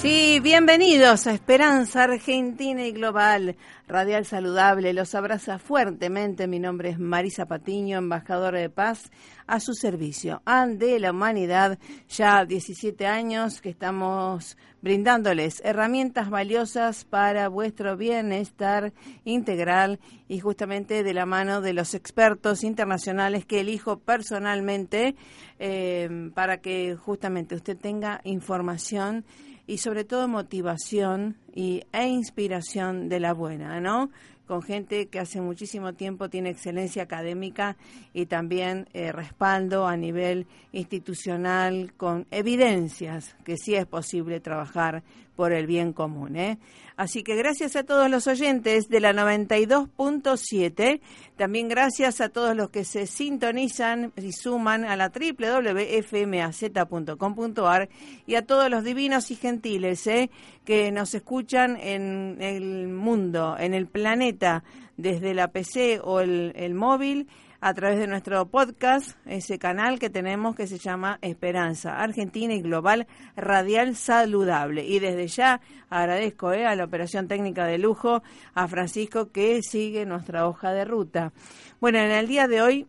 Sí, bienvenidos a Esperanza Argentina y Global, Radial Saludable. Los abraza fuertemente. Mi nombre es Marisa Patiño, embajadora de paz, a su servicio. Ande la humanidad, ya 17 años que estamos brindándoles herramientas valiosas para vuestro bienestar integral y justamente de la mano de los expertos internacionales que elijo personalmente eh, para que justamente usted tenga información y sobre todo motivación y, e inspiración de la buena, ¿no? Con gente que hace muchísimo tiempo tiene excelencia académica y también eh, respaldo a nivel institucional con evidencias que sí es posible trabajar por el bien común. ¿eh? Así que gracias a todos los oyentes de la 92.7, también gracias a todos los que se sintonizan y suman a la www.fmaz.com.ar y a todos los divinos y gentiles ¿eh? que nos escuchan en el mundo, en el planeta, desde la PC o el, el móvil a través de nuestro podcast, ese canal que tenemos que se llama Esperanza Argentina y Global Radial Saludable. Y desde ya agradezco eh, a la operación técnica de lujo, a Francisco que sigue nuestra hoja de ruta. Bueno, en el día de hoy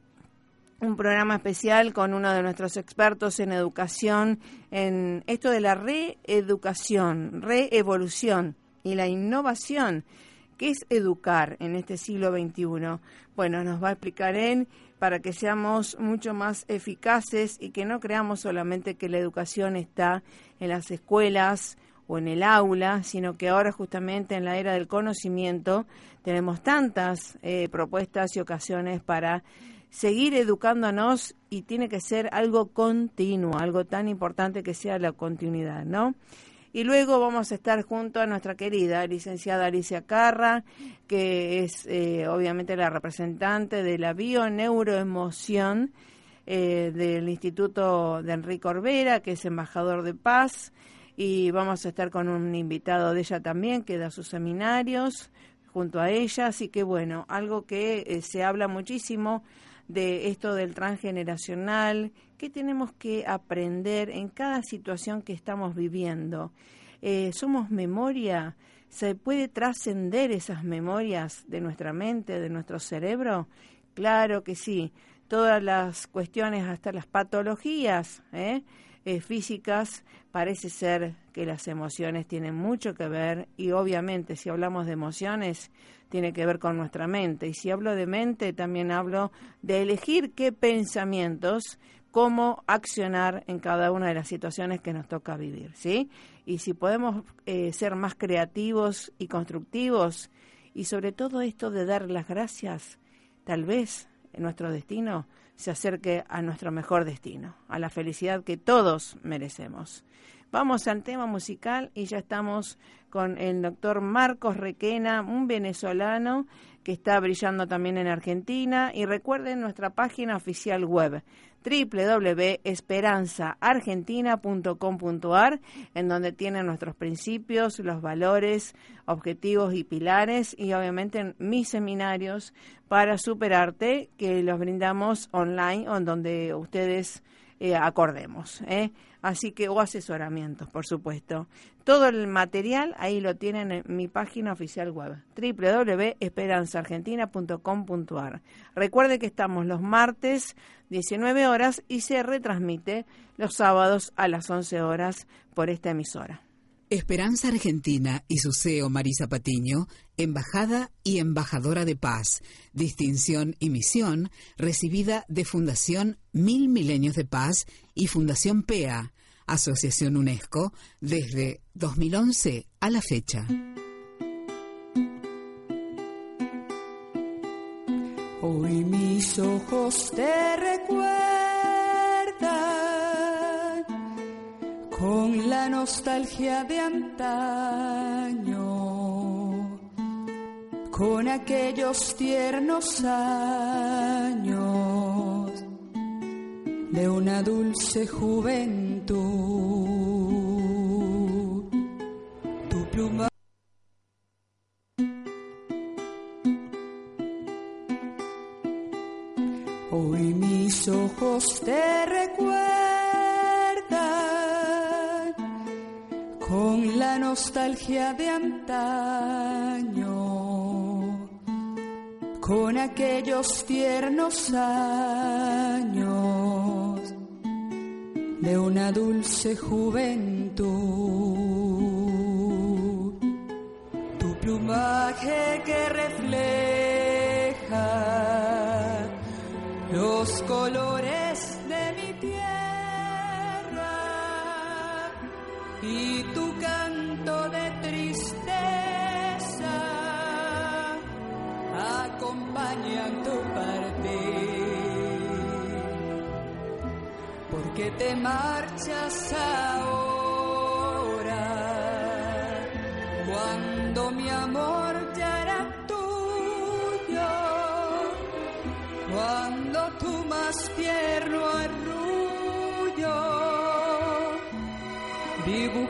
un programa especial con uno de nuestros expertos en educación, en esto de la reeducación, reevolución y la innovación ¿Qué es educar en este siglo XXI? Bueno, nos va a explicar él para que seamos mucho más eficaces y que no creamos solamente que la educación está en las escuelas o en el aula, sino que ahora justamente en la era del conocimiento tenemos tantas eh, propuestas y ocasiones para seguir educándonos y tiene que ser algo continuo, algo tan importante que sea la continuidad, ¿no? Y luego vamos a estar junto a nuestra querida licenciada Alicia Carra, que es eh, obviamente la representante de la bioneuroemoción eh, del Instituto de Enrique Orbera, que es embajador de paz. Y vamos a estar con un invitado de ella también, que da sus seminarios junto a ella. Así que bueno, algo que eh, se habla muchísimo de esto del transgeneracional, qué tenemos que aprender en cada situación que estamos viviendo. Eh, ¿Somos memoria? ¿Se puede trascender esas memorias de nuestra mente, de nuestro cerebro? Claro que sí. Todas las cuestiones, hasta las patologías ¿eh? Eh, físicas, parece ser que las emociones tienen mucho que ver y obviamente si hablamos de emociones tiene que ver con nuestra mente. Y si hablo de mente, también hablo de elegir qué pensamientos, cómo accionar en cada una de las situaciones que nos toca vivir, ¿sí? Y si podemos eh, ser más creativos y constructivos, y sobre todo esto de dar las gracias, tal vez nuestro destino se acerque a nuestro mejor destino, a la felicidad que todos merecemos. Vamos al tema musical y ya estamos con el doctor Marcos Requena, un venezolano que está brillando también en Argentina. Y recuerden nuestra página oficial web www.esperanzaargentina.com.ar, en donde tienen nuestros principios, los valores, objetivos y pilares, y obviamente mis seminarios para superarte, que los brindamos online o en donde ustedes eh, acordemos. ¿eh? Así que, o asesoramientos, por supuesto. Todo el material ahí lo tienen en mi página oficial web, www.esperanzaargentina.com.ar. Recuerde que estamos los martes 19 horas y se retransmite los sábados a las 11 horas por esta emisora. Esperanza Argentina y su CEO Marisa Patiño, embajada y embajadora de paz, distinción y misión recibida de Fundación Mil Milenios de Paz y Fundación PEA, Asociación UNESCO, desde 2011 a la fecha. Hoy mis ojos te recuerdan con la nostalgia de antaño, con aquellos tiernos años de una dulce juventud. Tu pluma Hoy mis ojos te recuerdan nostalgia de antaño, con aquellos tiernos años de una dulce juventud. Tu plumaje que refleja los colores de mi tierra y tu de tristeza. Acompañan tu partir. Porque te marchas ahora cuando mi amor ya era tuyo. Cuando tu más tierno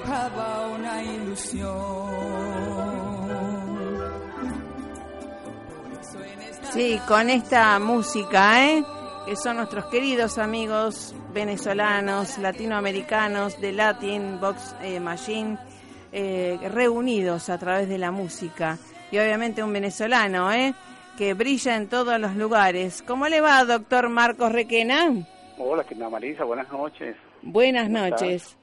dibujaba una ilusión. Sí, con esta música, ¿eh? que son nuestros queridos amigos venezolanos, latinoamericanos de Latin Box eh, Machine, eh, reunidos a través de la música. Y obviamente un venezolano, ¿eh? que brilla en todos los lugares. ¿Cómo le va, doctor Marcos Requena? Hola, ¿qué tal, Marisa? Buenas noches. Buenas noches.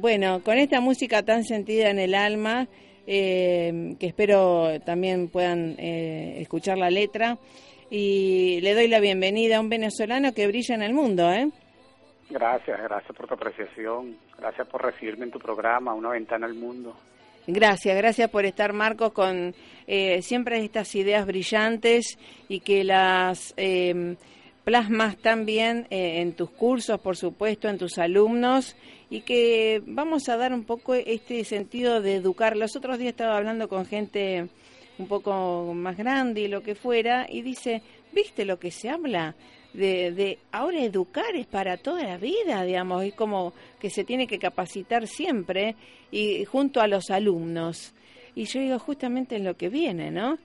Bueno, con esta música tan sentida en el alma, eh, que espero también puedan eh, escuchar la letra, y le doy la bienvenida a un venezolano que brilla en el mundo, ¿eh? Gracias, gracias por tu apreciación, gracias por recibirme en tu programa, Una Ventana al Mundo. Gracias, gracias por estar, Marcos, con eh, siempre estas ideas brillantes y que las eh, plasmas también en tus cursos, por supuesto, en tus alumnos y que vamos a dar un poco este sentido de educar. Los otros días estaba hablando con gente un poco más grande y lo que fuera y dice, ¿viste lo que se habla? de, de ahora educar es para toda la vida, digamos, es como que se tiene que capacitar siempre y junto a los alumnos. Y yo digo justamente en lo que viene, ¿no?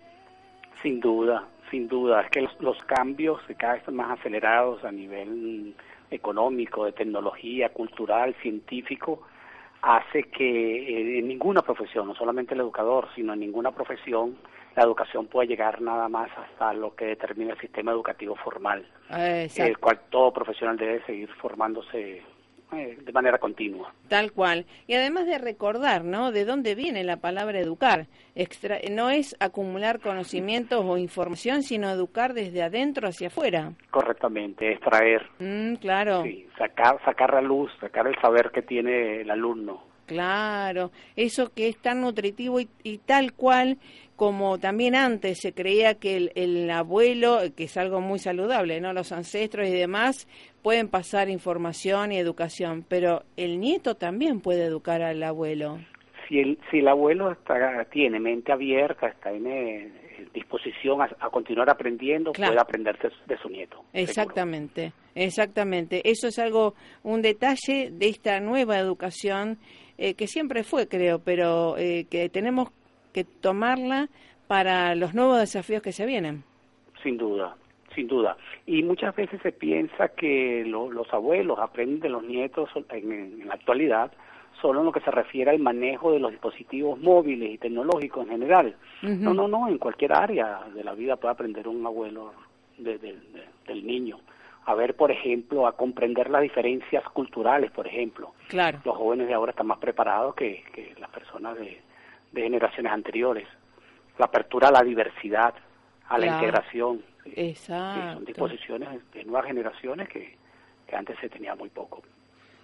Sin duda, sin duda. Es que los, los cambios cada vez están más acelerados a nivel económico, de tecnología, cultural, científico, hace que en ninguna profesión, no solamente el educador, sino en ninguna profesión, la educación pueda llegar nada más hasta lo que determina el sistema educativo formal, el cual todo profesional debe seguir formándose eh, de manera continua. Tal cual. Y además de recordar, ¿no? De dónde viene la palabra educar. Extra, no es acumular conocimientos o información, sino educar desde adentro hacia afuera. Correctamente, extraer. Mm, claro. Sí, sacar, sacar la luz, sacar el saber que tiene el alumno Claro, eso que es tan nutritivo y, y tal cual como también antes se creía que el, el, abuelo, que es algo muy saludable, ¿no? Los ancestros y demás pueden pasar información y educación, pero el nieto también puede educar al abuelo. Si el, si el abuelo está, tiene mente abierta, está en eh, disposición a, a, continuar aprendiendo, claro. puede aprender de, de, su nieto. Exactamente, seguro. exactamente. Eso es algo, un detalle de esta nueva educación eh, que siempre fue, creo, pero eh, que tenemos que tomarla para los nuevos desafíos que se vienen. Sin duda, sin duda. Y muchas veces se piensa que lo, los abuelos aprenden de los nietos en, en, la actualidad solo en lo que se refiere al manejo de los dispositivos móviles y tecnológicos en general. Uh -huh. No, no, no, en cualquier área de la vida puede aprender un abuelo de, de, de, del niño. A ver, por ejemplo, a comprender las diferencias culturales, por ejemplo. Claro. Los jóvenes de ahora están más preparados que, que las personas de, de generaciones anteriores. La apertura a la diversidad, a la integración. Exacto. Son disposiciones de nuevas generaciones que, que antes se tenía muy poco.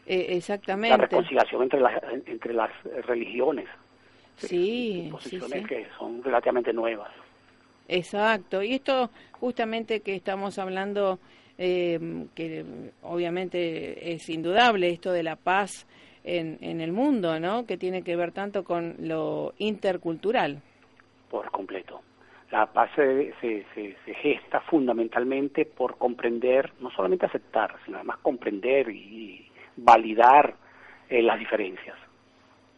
Eh, exactamente. La reconciliación entre las, entre las religiones. Sí, disposiciones sí, sí. que son relativamente nuevas. Exacto. Y esto justamente que estamos hablando, eh, que obviamente es indudable, esto de la paz en, en el mundo, ¿no? Que tiene que ver tanto con lo intercultural. Por completo. La paz se, se, se, se, gesta fundamentalmente por comprender, no solamente aceptar, sino además comprender y validar eh, las diferencias.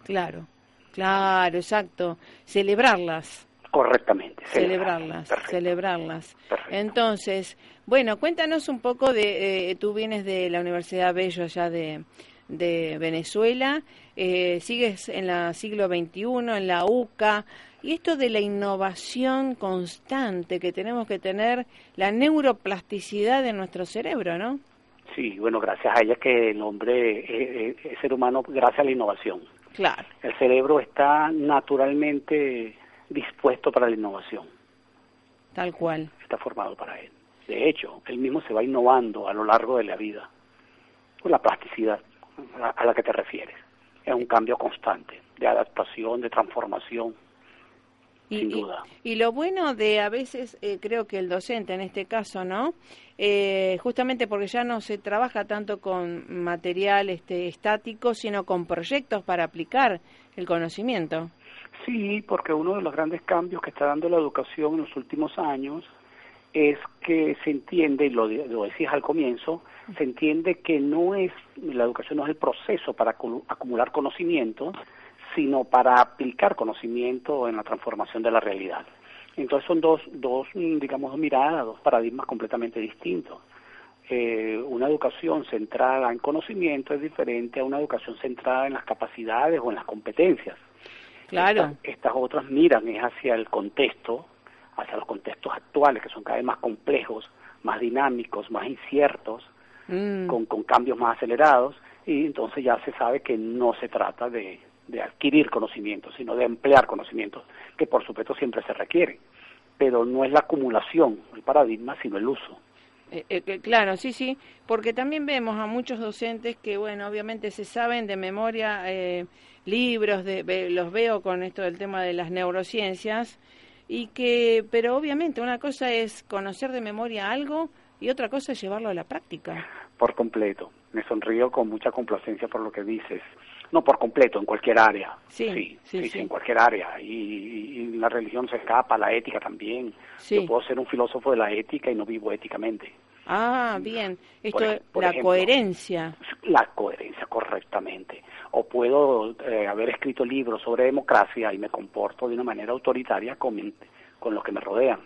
Claro, claro, exacto. Celebrarlas. Correctamente. Celebrarlas, Perfecto. celebrarlas. Perfecto. Entonces, bueno, cuéntanos un poco de, eh, tú vienes de la Universidad Bello allá de, de Venezuela, eh, sigues en la siglo XXI, en la UCA, y esto de la innovación constante que tenemos que tener, la neuroplasticidad de nuestro cerebro, ¿no? Sí, bueno, gracias a ella que el hombre es, es, ser humano gracias a la innovación. Claro. El cerebro está naturalmente dispuesto para la innovación. Tal cual. Está formado para él. De hecho, él mismo se va innovando a lo largo de la vida. Por la plasticidad a la que te refieres. Es un cambio constante de adaptación, de transformación. Y, sin duda. Y, y, lo bueno de a veces, eh, creo que el docente en este caso, ¿no? Eh, justamente porque ya no se trabaja tanto con material este, estático, sino con proyectos para aplicar el conocimiento. Sí, porque uno de los grandes cambios que está dando la educación en los últimos años es que se entiende, y lo, lo decías al comienzo, se entiende que no es, la educación no es el proceso para acumular conocimiento, sino para aplicar conocimiento en la transformación de la realidad. Entonces son dos, dos digamos, miradas, dos paradigmas completamente distintos. Eh, una educación centrada en conocimiento es diferente a una educación centrada en las capacidades o en las competencias. Claro. Estas, estas otras miran es hacia el contexto, hacia los contextos actuales, que son cada vez más complejos, más dinámicos, más inciertos, mm. con, con cambios más acelerados, y entonces ya se sabe que no se trata de, de adquirir conocimientos, sino de emplear conocimientos, que por supuesto siempre se requieren, pero no es la acumulación, el paradigma, sino el uso. Eh, eh, claro, sí, sí, porque también vemos a muchos docentes que, bueno, obviamente se saben de memoria eh, libros, de, los veo con esto del tema de las neurociencias, y que, pero obviamente una cosa es conocer de memoria algo y otra cosa es llevarlo a la práctica. Por completo. Me sonrío con mucha complacencia por lo que dices. No por completo, en cualquier área. Sí, sí, sí, sí, sí. en cualquier área. Y, la religión se escapa, la ética también. Sí. Yo puedo ser un filósofo de la ética y no vivo éticamente. Ah, bien. Esto por, por la ejemplo, coherencia. La coherencia, correctamente. O puedo eh, haber escrito libros sobre democracia y me comporto de una manera autoritaria con, con los que me rodean.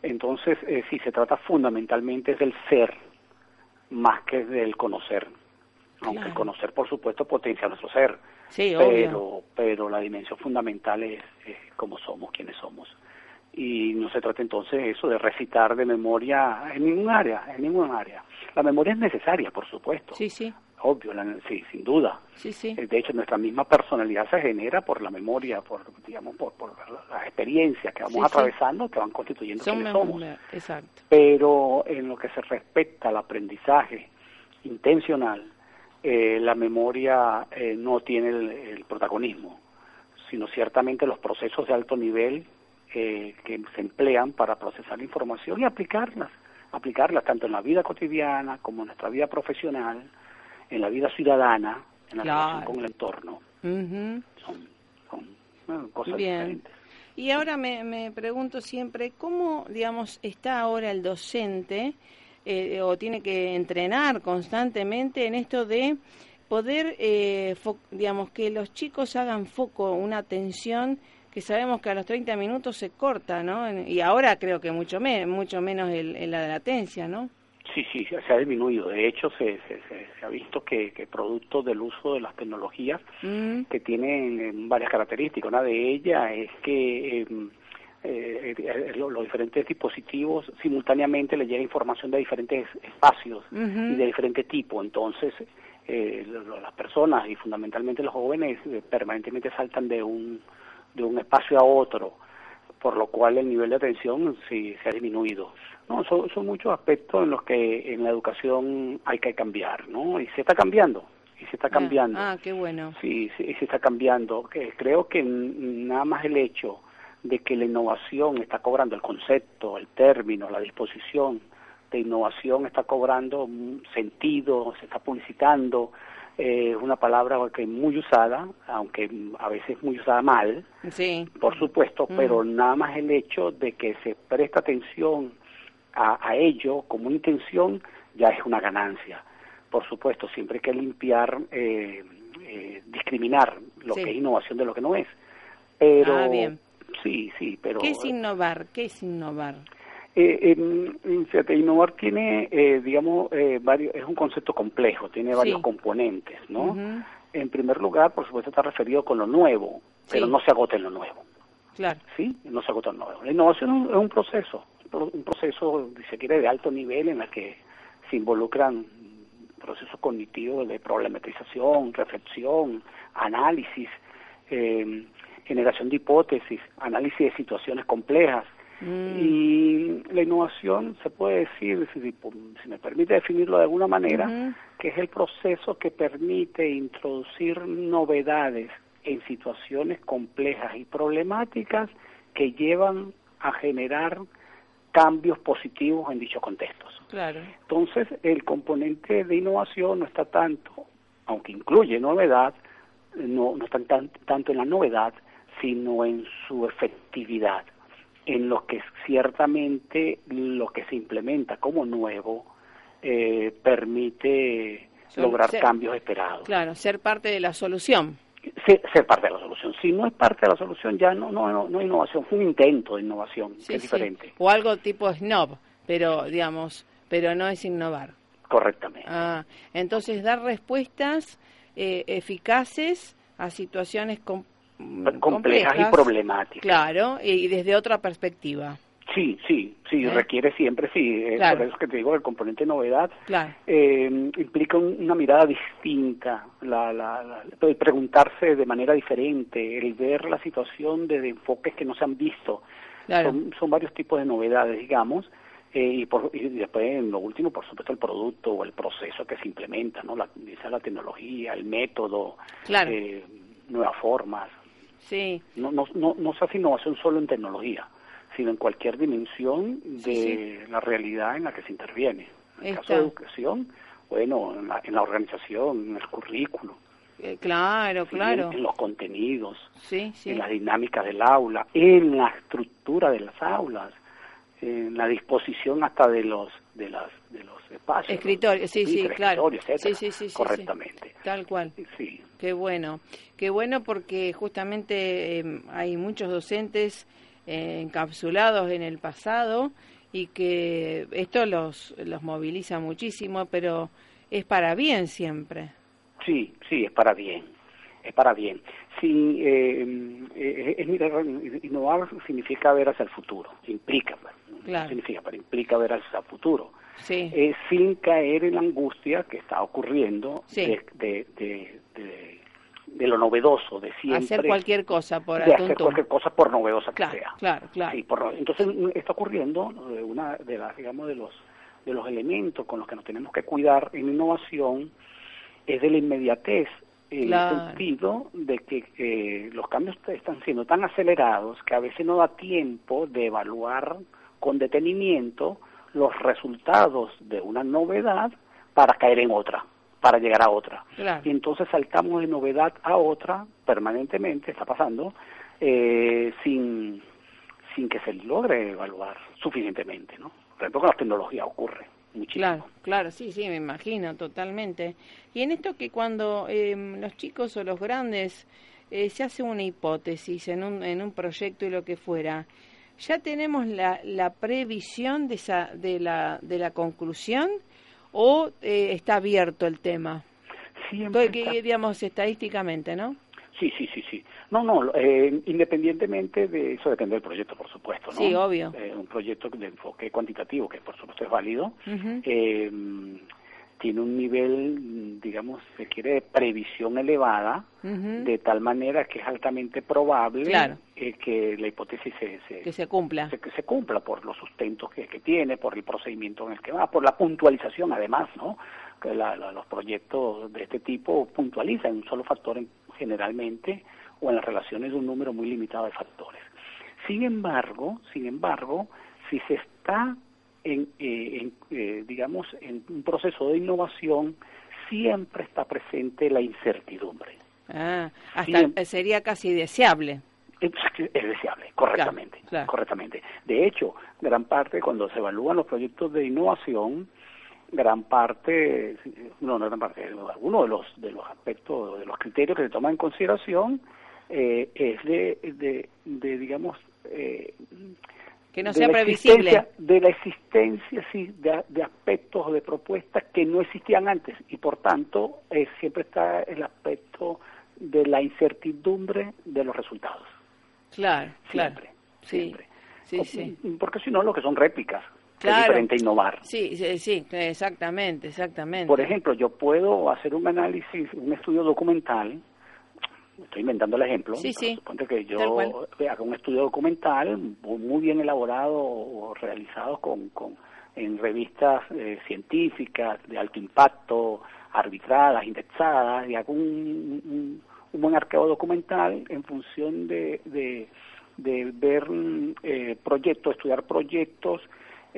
Entonces, eh, sí, se trata fundamentalmente del ser más que del conocer. Aunque Claro. conocer, por supuesto, potencia nuestro ser. Sí, pero, obvio. pero la dimensión fundamental es, es cómo somos, quiénes somos. Y no se trata entonces eso de recitar de memoria en ningún área, en ningún área. La memoria es necesaria, por supuesto. Sí, sí, Obvio, la- sí, sin duda. sí, sí. Eh, De hecho, nuestra misma personalidad se genera por la memoria, por, digamos, por, por las experiencias que vamos Sí, atravesando, que van constituyendo Son quienes mem- somos. Exacto. Pero en lo que se respecta al aprendizaje intencional, eh, la memoria eh, no tiene el, el, protagonismo, sino ciertamente los procesos de alto nivel eh, que se emplean para procesar la información y aplicarlas, aplicarlas tanto en la vida cotidiana como en nuestra vida profesional, en la vida ciudadana, en la Claro. relación con el entorno. Ujú. Son, son bueno, cosas Bien. diferentes. Y ahora me, me pregunto siempre, ¿cómo, digamos, está ahora el docente eh, o tiene que entrenar constantemente en esto de poder, eh, digamos, que los chicos hagan foco, una atención que sabemos que a los 30 minutos se corta, ¿no? Y ahora creo que mucho, me, mucho menos el, el- la latencia, ¿no? Sí, sí, se ha disminuido. De hecho, se, se, se, se ha visto que, que producto del uso de las tecnologías Mm, que tienen eh, varias características. Una de ellas es que eh, eh, eh, lo- los diferentes dispositivos simultáneamente le llega información de diferentes espacios y de diferente tipo. Entonces, eh, lo- las personas y fundamentalmente los jóvenes eh, permanentemente saltan de un, de un espacio a otro, por lo cual el nivel de atención sí se ha disminuido. No, son, son muchos aspectos en los que en la educación hay que cambiar, ¿no? Y se está cambiando, y se está Ah, cambiando. Ah, qué bueno. Sí, sí, se está cambiando. Creo que nada más el hecho de que la innovación está cobrando el concepto, el término, la disposición de innovación está cobrando sentido, se está publicitando, eh, es una palabra que es muy usada, aunque a veces muy usada mal, Sí. por supuesto, Mm. pero nada más el hecho de que se presta atención a, a ello como una intención ya es una ganancia. Por supuesto, siempre hay que limpiar, eh, eh, discriminar lo Sí. que es innovación de lo que no es. Pero Ah, bien. Sí, sí, pero ¿Qué es innovar? ¿Qué es innovar? eh, fíjate, innovar tiene, eh, digamos, eh, varios, es un concepto complejo, tiene varios Sí. componentes, ¿no? En primer lugar, por supuesto, está referido con lo nuevo, pero no se agota en lo nuevo. Claro. ¿sí? No se agota en lo nuevo. La innovación es un, es un proceso, un proceso, si se quiere, de alto nivel en el que se involucran procesos cognitivos de problematización, reflexión, análisis, eh, generación de hipótesis, análisis de situaciones complejas. Mm. Y la innovación se puede decir, si, si me permite definirlo de alguna manera, que es el proceso que permite introducir novedades en situaciones complejas y problemáticas que llevan a generar cambios positivos en dichos contextos. Claro. Entonces, el componente de innovación no está tanto, aunque incluye novedad, no, no está tan, tanto en la novedad, sino en su efectividad, en lo que ciertamente lo que se implementa como nuevo eh, permite lograr ser- cambios esperados. Claro, ser parte de la solución. Ser, ser parte de la solución. Si no es parte de la solución, ya no, no, no, innovación, fue un intento de innovación, Sí, que es sí. diferente. O algo tipo snob, pero digamos, pero no es innovar. Correctamente. Ah, entonces dar respuestas eh, eficaces a situaciones com- mm, complejas y problemáticas. Claro, y desde otra perspectiva. Sí, sí, sí, ¿Eh? requiere siempre, sí. eh, Claro. Por eso que te digo, el componente novedad Claro. eh, implica un- una mirada distinta, la, la, la- el preguntarse de manera diferente, el ver la situación desde enfoques que no se han visto. Claro. Son, son varios tipos de novedades, digamos, eh, y, por- y después, en lo último, por supuesto, el producto o el proceso que se implementa, ¿no? La, la tecnología, el método, eh, nuevas formas. Sí, No, no, no, no se hace innovación solo en tecnología, sino en cualquier dimensión de Sí, la realidad en la que se interviene. En el caso de educación, bueno, en la, en la organización, en el currículo, eh, claro, ¿sí? claro. en, en los contenidos, Sí, sí. en las dinámicas del aula, en la estructura de las aulas, en la disposición hasta de los de las de los espacios, Escritorio, sí, sí, claro. etcétera, Sí, sí, sí, correctamente. Tal cual. Sí, Qué bueno, qué bueno porque justamente eh, hay muchos docentes eh, encapsulados en el pasado y que esto los, los moviliza muchísimo, pero es para bien siempre. Sí, sí, es para bien, es para bien. Sí, eh, eh, es mirar, innovar significa ver hacia el futuro, implica, pues, Claro. significa, pero implica ver hacia el futuro, Sí, eh, sin caer en la angustia que está ocurriendo Sí. de, de, de, de- de lo novedoso, de siempre. hacer cualquier cosa por de hacer cualquier cosa por novedosa que sea. claro, claro. Sí, por- entonces mm, está ocurriendo eh, una de las, digamos, de los de los elementos con los que nos tenemos que cuidar en innovación es de la inmediatez, en Claro. el sentido de que eh, los cambios están siendo tan acelerados que a veces no da tiempo de evaluar con detenimiento los resultados de una novedad para caer en otra, para llegar a otra. Claro. Y entonces saltamos de novedad a otra permanentemente, está pasando, eh, sin, sin que se logre evaluar suficientemente, ¿no? Por ejemplo, con la tecnología ocurre muchísimo. Claro, claro, sí, sí, me imagino, totalmente. Y en esto que cuando eh, los chicos o los grandes eh, se hace una hipótesis en un, en un proyecto y lo que fuera, ¿ya tenemos la, la previsión de, esa, de, la, de la conclusión o eh, está abierto el tema? Siempre que, está- digamos, estadísticamente, ¿no? Sí, sí, sí, sí. No, no, eh, independientemente de eso depende del proyecto, por supuesto, ¿no? Sí, obvio. Eh, un proyecto de enfoque cuantitativo, que por supuesto es válido, eh, tiene un nivel, mm, digamos, se quiere de previsión elevada, de tal manera que es altamente probable Claro. eh, que la hipótesis se, se, Que se cumpla. se- que se cumpla por los sustentos que, que tiene, por el procedimiento en el que va, por la puntualización además, ¿no? Que la- la- los proyectos de este tipo puntualizan un solo factor en- generalmente o en las relaciones de un número muy limitado de factores. Sin embargo, sin embargo, si se está en, eh, en, eh, digamos, en un proceso de innovación, siempre está presente la incertidumbre. Ah, hasta Siempre. eh, sería casi deseable. Es es deseable, correctamente, Claro, claro. correctamente. De hecho, gran parte cuando se evalúan los proyectos de innovación, gran parte, no, no gran parte, algunos de los de los aspectos, de los criterios que se toman en consideración eh, es de, de, de, digamos, eh, Que no de sea la previsible. existencia- De la existencia, sí, de, de aspectos o de propuestas que no existían antes y por tanto eh, siempre está el aspecto de la incertidumbre de los resultados. Claro, claro. Siempre, Sí, siempre. sí, O- sí. Porque si no, lo que son réplicas, que es Claro. diferente a innovar. Sí, sí, sí, exactamente, exactamente. Por ejemplo, yo puedo hacer un análisis, un estudio documental, estoy inventando el ejemplo, Sí, sí, suponte que yo haga un estudio documental muy bien elaborado o realizado con, con en revistas eh, científicas de alto impacto, arbitradas, indexadas, y hago un, un, un buen arqueo documental en función de, de, de ver eh, proyectos, estudiar proyectos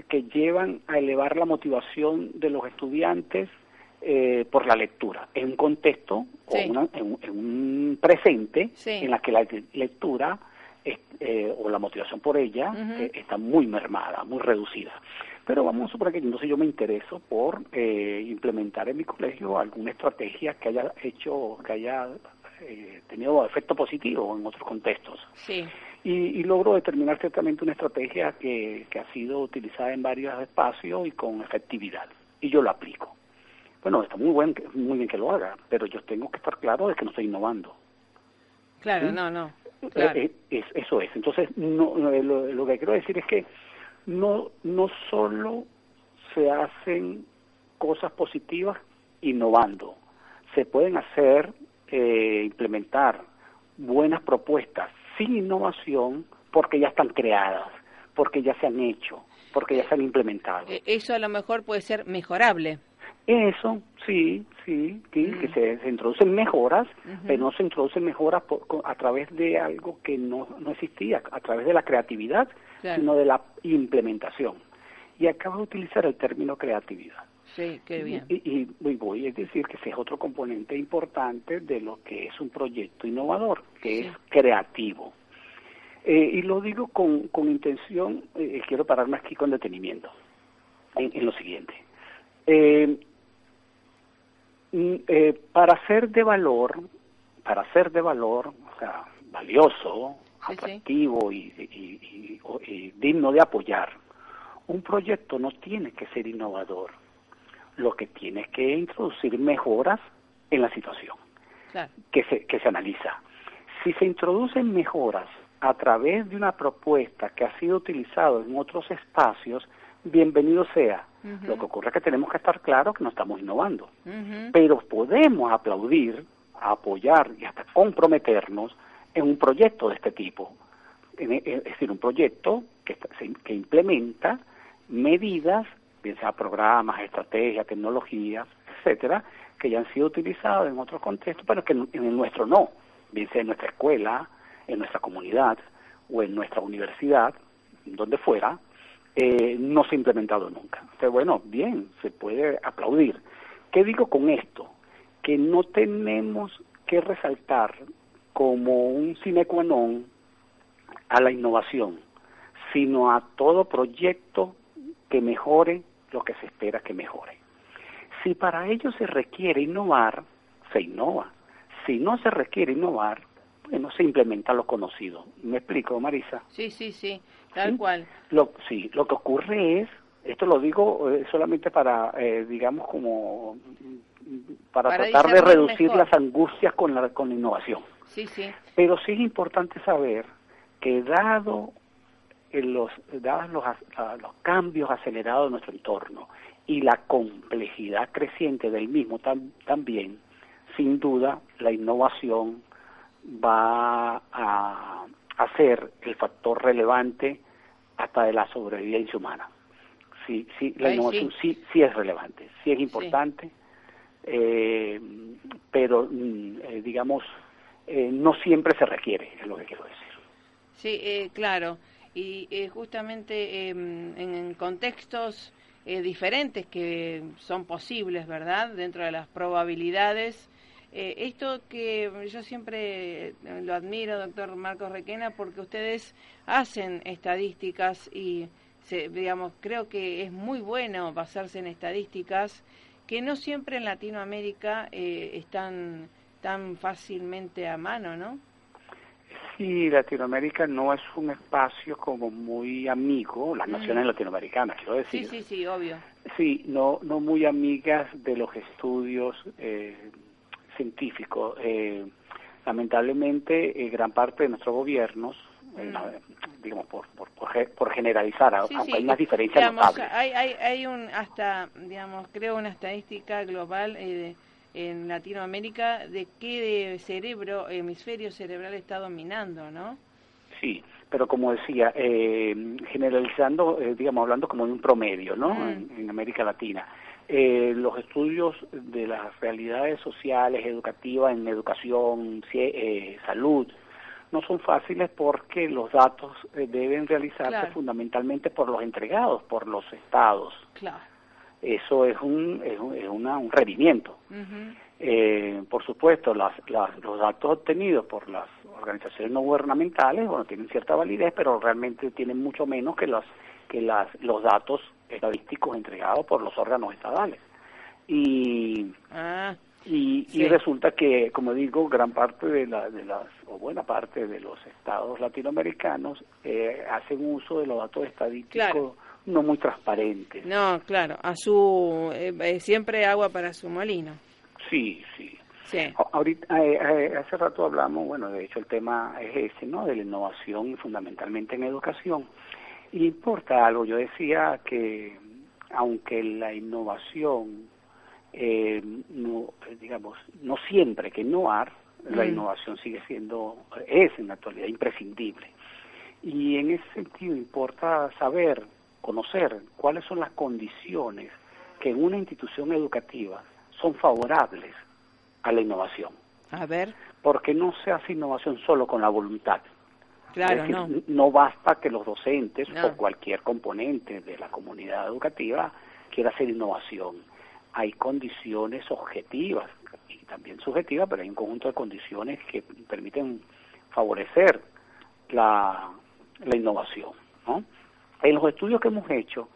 que llevan a elevar la motivación de los estudiantes eh, por la lectura, en un contexto Sí. o una- en, un- en un presente Sí. en la que la lectura eh, o la motivación por ella eh, está muy mermada, muy reducida. Pero vamos a suponer que entonces yo me intereso por eh, implementar en mi colegio alguna estrategia que haya hecho, que haya eh, tenido efecto positivo en otros contextos Sí, y, y logro determinar ciertamente una estrategia que, que ha sido utilizada en varios espacios y con efectividad. Y yo lo aplico. Bueno, está muy, buen, muy bien que lo haga, pero yo tengo que estar claro de que no estoy innovando. claro, ¿Sí? no, no. Claro. Eh, eh, es- eso es. Entonces, no, eh, lo, lo que quiero decir es que no, no solo se hacen cosas positivas innovando, se pueden hacer, eh, implementar buenas propuestas sin innovación porque ya están creadas, porque ya se han hecho, porque ya se han implementado. Eso a lo mejor puede ser mejorable. Eso, sí, sí, sí, que se, se introducen mejoras, pero no se introducen mejoras por- a través de algo que no, no existía, a través de la creatividad, Claro. sino de la implementación. Y acabo de utilizar el término creatividad. Sí, qué bien. Y, y- y voy a decir que ese es otro componente importante de lo que es un proyecto innovador, que es creativo. Eh, y lo digo con, con intención, eh, quiero pararme aquí con detenimiento, en, en lo siguiente. Eh, eh, para ser de valor, para ser de valor, o sea, valioso, Sí, sí. atractivo y, y- y- o- y digno de apoyar, un proyecto no tiene que ser innovador. Lo que tiene es que introducir mejoras en la situación Claro. que se, que se analiza. Si se introducen mejoras a través de una propuesta que ha sido utilizada en otros espacios, bienvenido sea. Lo que ocurre es que tenemos que estar claros que no estamos innovando. Pero podemos aplaudir, apoyar y hasta comprometernos en un proyecto de este tipo. En- en- Es decir, un proyecto que, está- se- que implementa medidas, bien sea programas, estrategias, tecnologías, etcétera, que ya han sido utilizados en otros contextos, pero que en el nuestro no, bien sea en nuestra escuela, en nuestra comunidad o en nuestra universidad, donde fuera, eh, no se ha implementado nunca. Entonces, bueno, bien, se puede aplaudir. ¿Qué digo con esto? Que no tenemos que resaltar como un sine qua non a la innovación, sino a todo proyecto que mejore lo que se espera que mejore. Si para ello se requiere innovar, se innova. Si no se requiere innovar, no se implementa lo conocido. ¿Me explico, Marisa? Sí, sí, sí, tal cual. Lo, sí, lo que ocurre es, esto lo digo eh, solamente para, eh, digamos, como para, tratar de reducir las angustias con la, con la innovación. Sí, sí. Pero sí es importante saber que dado los, dados los, los cambios acelerados de nuestro entorno y la complejidad creciente del mismo también, sin duda la innovación va a, ser el factor relevante hasta de la sobrevivencia humana. Sí, sí, la innovación sí. sí. es relevante, sí es importante, eh, pero mm, eh, digamos, eh, no siempre se requiere, es lo que quiero decir. Sí, claro, y justamente em, en contextos diferentes que son posibles, ¿verdad? Dentro de las probabilidades eh, esto que yo siempre eh, lo admiro, doctor Marcos Requena, porque ustedes hacen estadísticas y, digamos, creo que es muy bueno basarse en estadísticas que no siempre en Latinoamérica eh, están tan fácilmente a mano, ¿no? Sí, Latinoamérica no es un espacio como muy amigo, las naciones latinoamericanas, quiero decir. Sí, sí, sí, obvio. Sí, no, no muy amigas de los estudios eh, científico. Eh, lamentablemente, eh, gran parte de nuestros gobiernos, eh, mm. digamos, por, por, por, generalizar, aunque hay unas diferencias notables. Hay, hay, hay un, hasta, digamos, creo una estadística global en Latinoamérica de qué cerebro, hemisferio cerebral está dominando, ¿no? Sí, pero como decía, generalizando, digamos, hablando como de un promedio, ¿no? Mm. en América Latina eh, los estudios de las realidades sociales, educativas, en educación, eh, salud, no son fáciles porque los datos eh, deben realizarse fundamentalmente por los entregados, por los estados. Claro. Eso es un, es un, es un rendimiento. Eh, por supuesto, las, las, los datos obtenidos por las organizaciones no gubernamentales, bueno, tienen cierta validez, pero realmente tienen mucho menos que las que las, los datos estadísticos entregados por los órganos estadales. Y, ah, y, resulta que, como digo, gran parte de, la, de las, o buena parte de los estados latinoamericanos eh, hacen uso de los datos estadísticos no muy transparentes. No, claro, a su, eh, eh, siempre agua para su molino. Sí, sí. Sí. Ahorita, hace rato hablamos, bueno, de hecho el tema es ese, ¿no? De la innovación fundamentalmente en educación. Y importa algo, yo decía que aunque la innovación, eh, no, digamos, no siempre que innovar, la mm. innovación sigue siendo, es en la actualidad imprescindible. Y en ese sentido importa saber, conocer cuáles son las condiciones que en una institución educativa son favorables a la innovación. A ver. Porque no se hace innovación solo con la voluntad. Claro, no. no basta que los docentes o cualquier componente de la comunidad educativa quiera hacer innovación. Hay condiciones objetivas y también subjetivas, pero hay un conjunto de condiciones que permiten favorecer la, la innovación. ¿no? En los estudios que hemos hecho,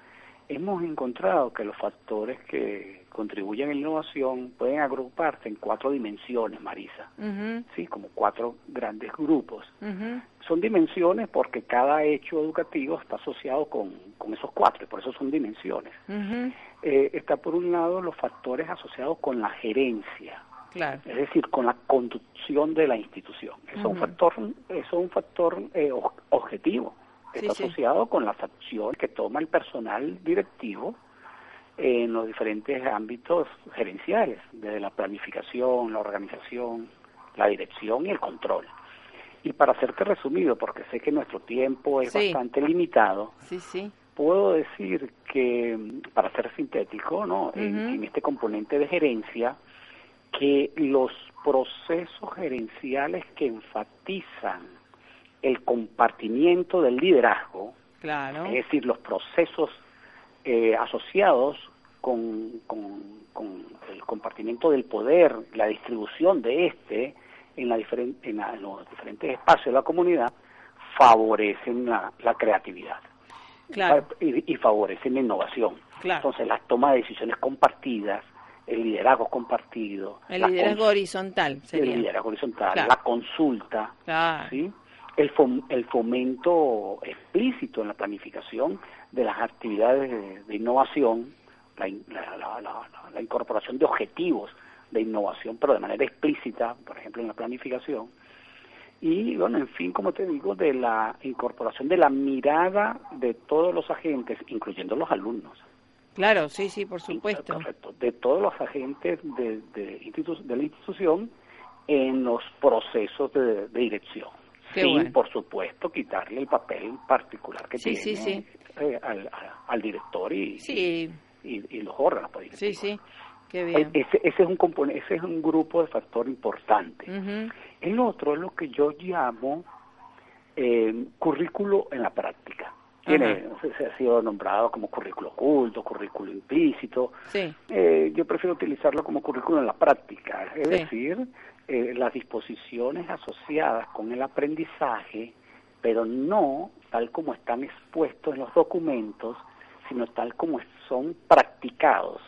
hemos encontrado que los factores que contribuyen a la innovación pueden agruparse en cuatro dimensiones, Marisa, sí, como cuatro grandes grupos. Son dimensiones porque cada hecho educativo está asociado con, con esos cuatro, y por eso son dimensiones. Eh, está por un lado los factores asociados con la gerencia, Claro. es decir, con la conducción de la institución. Eso es un factor, eso es un factor eh, objetivo está asociado con las acciones que toma el personal directivo en los diferentes ámbitos gerenciales, desde la planificación, la organización, la dirección y el control. Y para hacerte resumido, porque sé que nuestro tiempo es bastante limitado, sí, sí. puedo decir que, para ser sintético, ¿no? en, este componente de gerencia, que los procesos gerenciales que enfatizan el compartimiento del liderazgo, Claro. es decir, los procesos eh, asociados con, con- con el compartimiento del poder, la distribución de este en, la diferen- en, la- en los diferentes espacios de la comunidad, favorecen la, la creatividad Claro. y, y favorecen la innovación. Claro. Entonces, las tomas de decisiones compartidas, el liderazgo compartido, El liderazgo horizontal sería. el liderazgo horizontal, Claro. la consulta. ¿sí? El, fom- el fomento explícito en la planificación de las actividades de, de innovación, la, in- la- la- la- incorporación de objetivos de innovación, pero de manera explícita, por ejemplo, en la planificación. Y, bueno, en fin, como te digo, de la incorporación de la mirada de todos los agentes, incluyendo los alumnos. Claro, sí, sí, por supuesto. Perfecto. De todos los agentes de, de, de la institución en los procesos de, de dirección. Qué Sin, bueno. por supuesto, quitarle el papel particular que Sí, tiene sí, sí. eh, al, al director y, y, y los órganos. pues, sí, sí. Qué bien. Ese, ese es un compone- ese es un grupo de factor importante. El otro es lo que yo llamo eh, currículo en la práctica. Tiene, se, se ha sido nombrado como currículo oculto, currículo implícito. Sí. Eh, yo prefiero utilizarlo como currículo en la práctica, es Sí. decir, eh, las disposiciones asociadas con el aprendizaje, pero no tal como están expuestos en los documentos, sino tal como son practicados,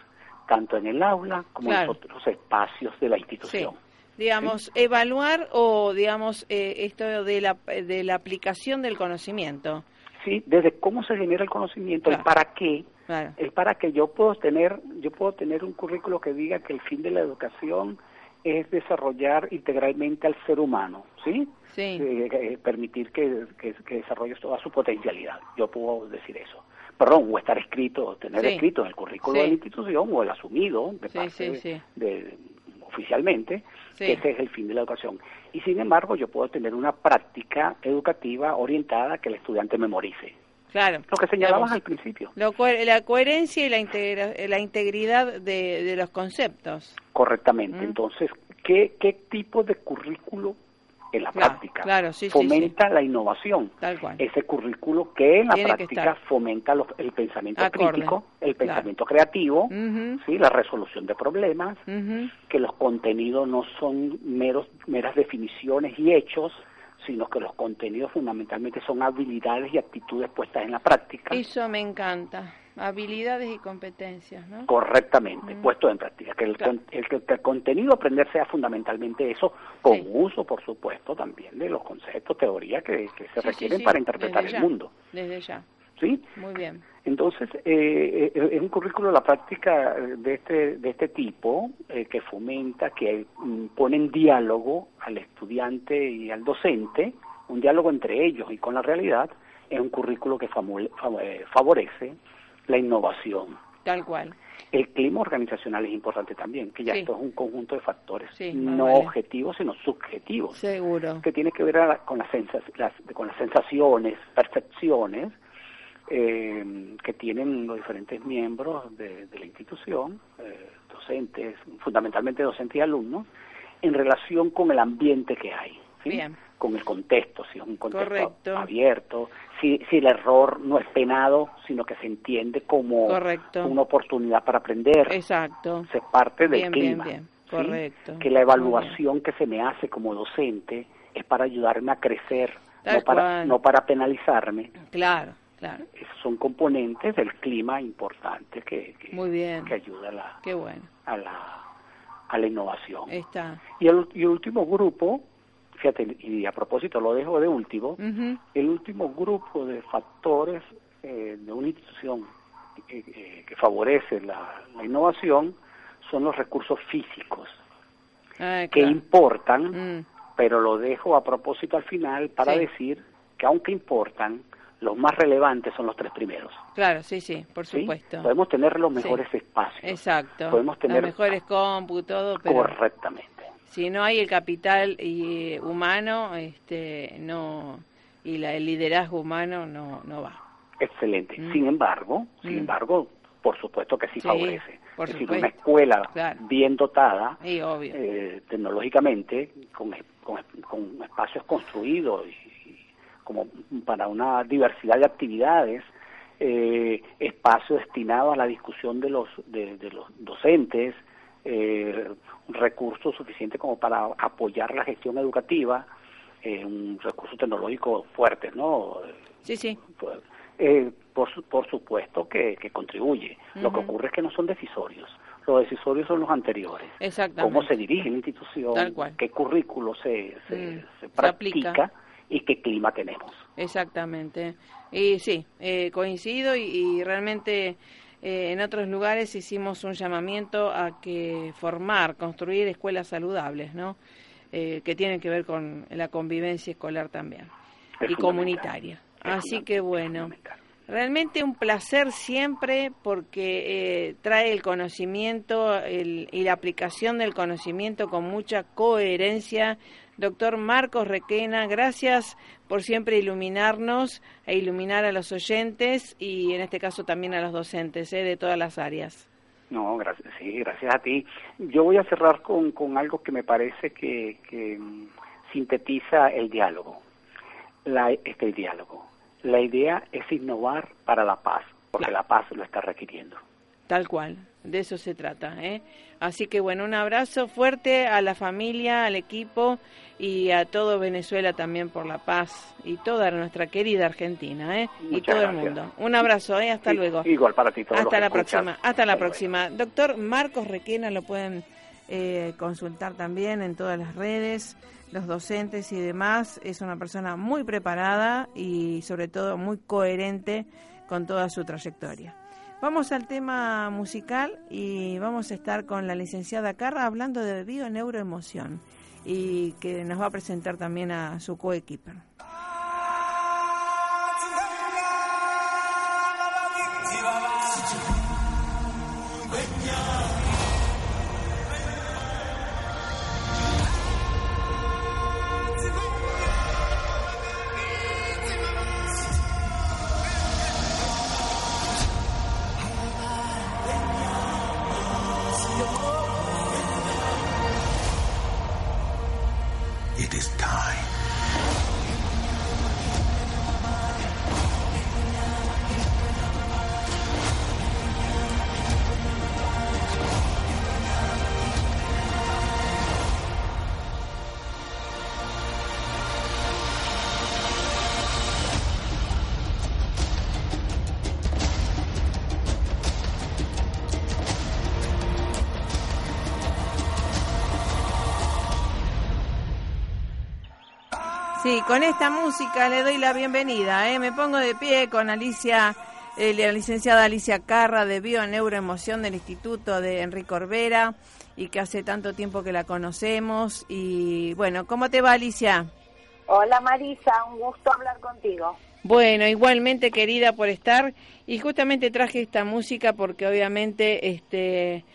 tanto en el aula como Claro. en otros espacios de la Sí. institución. Digamos, evaluar o, digamos, eh, esto de la, de la aplicación del conocimiento. Sí, desde cómo se genera el conocimiento, Claro. el para qué, Claro. el para qué yo puedo tener, yo puedo tener un currículo que diga que el fin de la educación es desarrollar integralmente al ser humano, ¿sí? Sí. Eh, eh, permitir que, que, que desarrolle toda su potencialidad. Yo puedo decir eso. Perdón, o estar escrito, tener Sí. escrito en el currículo Sí. de la institución o el asumido de parte de- oficialmente, Sí. ese es el fin de la educación. Y sin embargo, yo puedo tener una práctica educativa orientada a que el estudiante memorice. Claro. Lo que señalabas Digamos, al principio. lo la coherencia y la, integra- la integridad de, de los conceptos. Correctamente. Mm. Entonces, ¿qué, ¿qué tipo de currículo en la Claro, práctica claro, sí, sí, fomenta la innovación? Tal cual. Ese currículo que en la Tiene práctica fomenta los- el pensamiento Acorde, crítico, el claro. pensamiento creativo, ¿sí? la resolución de problemas, que los contenidos no son meros, meras definiciones y hechos, sino que los contenidos fundamentalmente son habilidades y actitudes puestas en la práctica. Eso me encanta. Habilidades y competencias, ¿no? correctamente, Mm. puesto en práctica, que el, Claro. con- el, que- el contenido aprender sea fundamentalmente eso, con Sí. uso, por supuesto, también de los conceptos, teoría que, que se Sí, requieren sí, para interpretar desde el ya, mundo. Desde ya. ¿sí? Muy bien. Entonces, eh, eh, es un currículo la práctica eh, de este, de este tipo eh, que fomenta, que mm, pone en diálogo al estudiante y al docente, un diálogo entre ellos y con la realidad, es un currículo que eh, favorece la innovación. Tal cual. El clima organizacional es importante también, que ya Sí. esto es un conjunto de factores, Sí, no vale. objetivos, sino subjetivos Seguro. que tiene que ver la- con, las sensas- las- con las sensaciones, percepciones eh, que tienen los diferentes miembros de, de la institución, eh, docentes, fundamentalmente docentes y alumnos, en relación con el ambiente que hay, ¿sí? Bien. Con el contexto, si es un contexto Correcto. abierto, si, si el error no es penado, sino que se entiende como Correcto. una oportunidad para aprender Exacto. se parte del Bien, bien, clima. bien. ¿sí? Correcto. Que la evaluación que se me hace como docente es para ayudarme a crecer, Tal no para, cual. no para penalizarme. Claro, claro. Esos son componentes del clima importantes que, que, Muy bien. que ayuda a la, Qué bueno. a la, a la innovación. Está. Y, el, y el último grupo, fíjate, y a propósito lo dejo de último, el último grupo de factores eh, de una institución eh, eh, que favorece la, la innovación son los recursos físicos, Ah, que importan, Mm, pero lo dejo a propósito al final para Sí. decir que aunque importan, los más relevantes son los tres primeros. Claro, sí, sí, por ¿sí? supuesto. Podemos tener los Sí. mejores espacios. Exacto. Podemos tener Las mejores todo, pero correctamente. Si no hay el capital y, eh, humano, este, no y la, el liderazgo humano no no va. Excelente. Mm. Sin embargo, sin Mm. embargo, por supuesto que sí, Sí, favorece. por es decir, supuesto. una escuela Claro. bien dotada, Sí, eh, tecnológicamente, con, con, con espacios construidos y, y como para una diversidad de actividades, eh, espacio destinado a la discusión de los, de, de los docentes, eh, recursos suficientes como para apoyar la gestión educativa, eh, un recurso tecnológico fuerte, ¿no? Sí, sí. Eh, por, su- por supuesto que, que contribuye. Lo que ocurre es que no son decisorios. Los decisorios son los anteriores. Exactamente. Cómo se dirige la institución, Tal cual. qué currículo se, se, Mm, se practica aplica. y qué clima tenemos. Exactamente. Y sí, eh, coincido y, y realmente eh, en otros lugares hicimos un llamamiento a que formar, construir escuelas saludables, ¿no? Eh, que tienen que ver con la convivencia escolar también Es y comunitaria. Así que bueno, realmente un placer siempre porque eh, trae el conocimiento el- y la aplicación del conocimiento con mucha coherencia. Doctor Marcos Requena, gracias por siempre iluminarnos e iluminar a los oyentes y en este caso también a los docentes eh, de todas las áreas. No, gracias, sí, gracias a ti. Yo voy a cerrar con, con algo que me parece que, que mm, sintetiza el diálogo. La, este el diálogo. La idea es innovar para la paz, porque la paz lo está requiriendo. Tal cual, de eso se trata. ¿eh? Así que bueno, un abrazo fuerte a la familia, al equipo y a todo Venezuela también por la paz y toda nuestra querida Argentina ¿eh? y todo el mundo. Un abrazo, ¿eh? hasta luego. Igual para ti. todos Hasta la próxima, hasta la próxima. Doctor Marcos Requena lo pueden eh, consultar también en todas las redes, los docentes y demás. Es una persona muy preparada y sobre todo muy coherente con toda su trayectoria. Vamos al tema musical y vamos a estar con la licenciada Carra hablando de bioneuroemoción y que nos va a presentar también a su coequiper. Con esta música le doy la bienvenida. ¿eh? Me pongo de pie con Alicia, eh, la licenciada Alicia Carra de Bioneuroemoción del Instituto de Enrique Orbera y que hace tanto tiempo que la conocemos. Y bueno, ¿cómo te va Alicia? Hola Marisa, un gusto hablar contigo. Bueno, igualmente querida por estar y justamente traje esta música porque obviamente este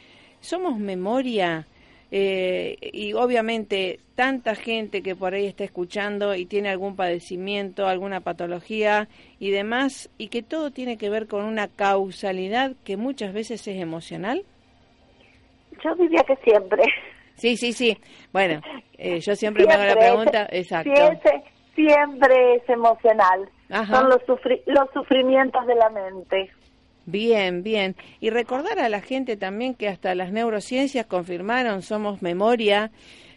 somos memoria eh, y obviamente tanta gente que por ahí está escuchando y tiene algún padecimiento, alguna patología y demás y que todo tiene que ver con una causalidad que muchas veces es emocional. Yo diría que siempre. Sí, sí, sí. Bueno, eh, yo siempre, me hago la pregunta, es- exacto. Siempre, siempre es emocional. Ajá. Son los, sufri- los sufrimientos de la mente. Bien, bien. Y recordar a la gente también que hasta las neurociencias confirmaron somos memoria,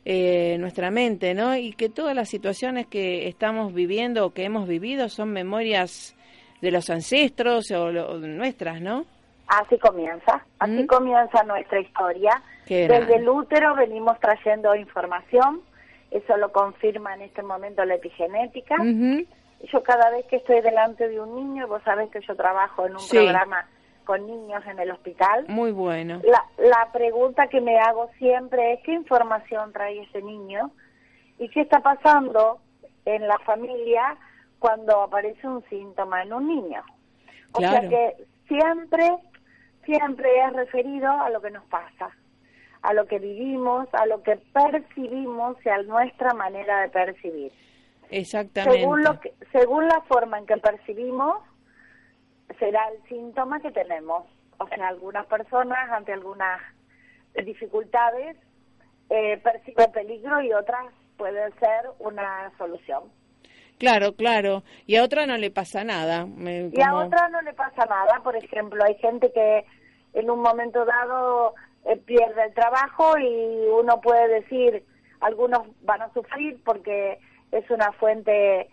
eh, nuestra mente, ¿no? Y que todas las situaciones que estamos viviendo o que hemos vivido son memorias de los ancestros o, lo- o nuestras, ¿no? Así comienza, así ¿Mm? comienza nuestra historia. Desde el útero venimos trayendo información, eso lo confirma en este momento la epigenética. Yo cada vez que estoy delante de un niño, vos sabés que yo trabajo en un Sí. programa con niños en el hospital, Muy bueno. La, la pregunta que me hago siempre es qué información trae ese niño y qué está pasando en la familia cuando aparece un síntoma en un niño. O Claro. sea que siempre, siempre es referido a lo que nos pasa, a lo que vivimos, a lo que percibimos y a nuestra manera de percibir. Exactamente. Según, lo que, según la forma en que percibimos, será el síntoma que tenemos. O sea, algunas personas ante algunas dificultades eh, perciben peligro y otras pueden ser una solución. Claro, claro. Y a otra no le pasa nada. Y a otra no le pasa nada. Por ejemplo, hay gente que en un momento dado eh, pierde el trabajo y uno puede decir, algunos van a sufrir porque es una fuente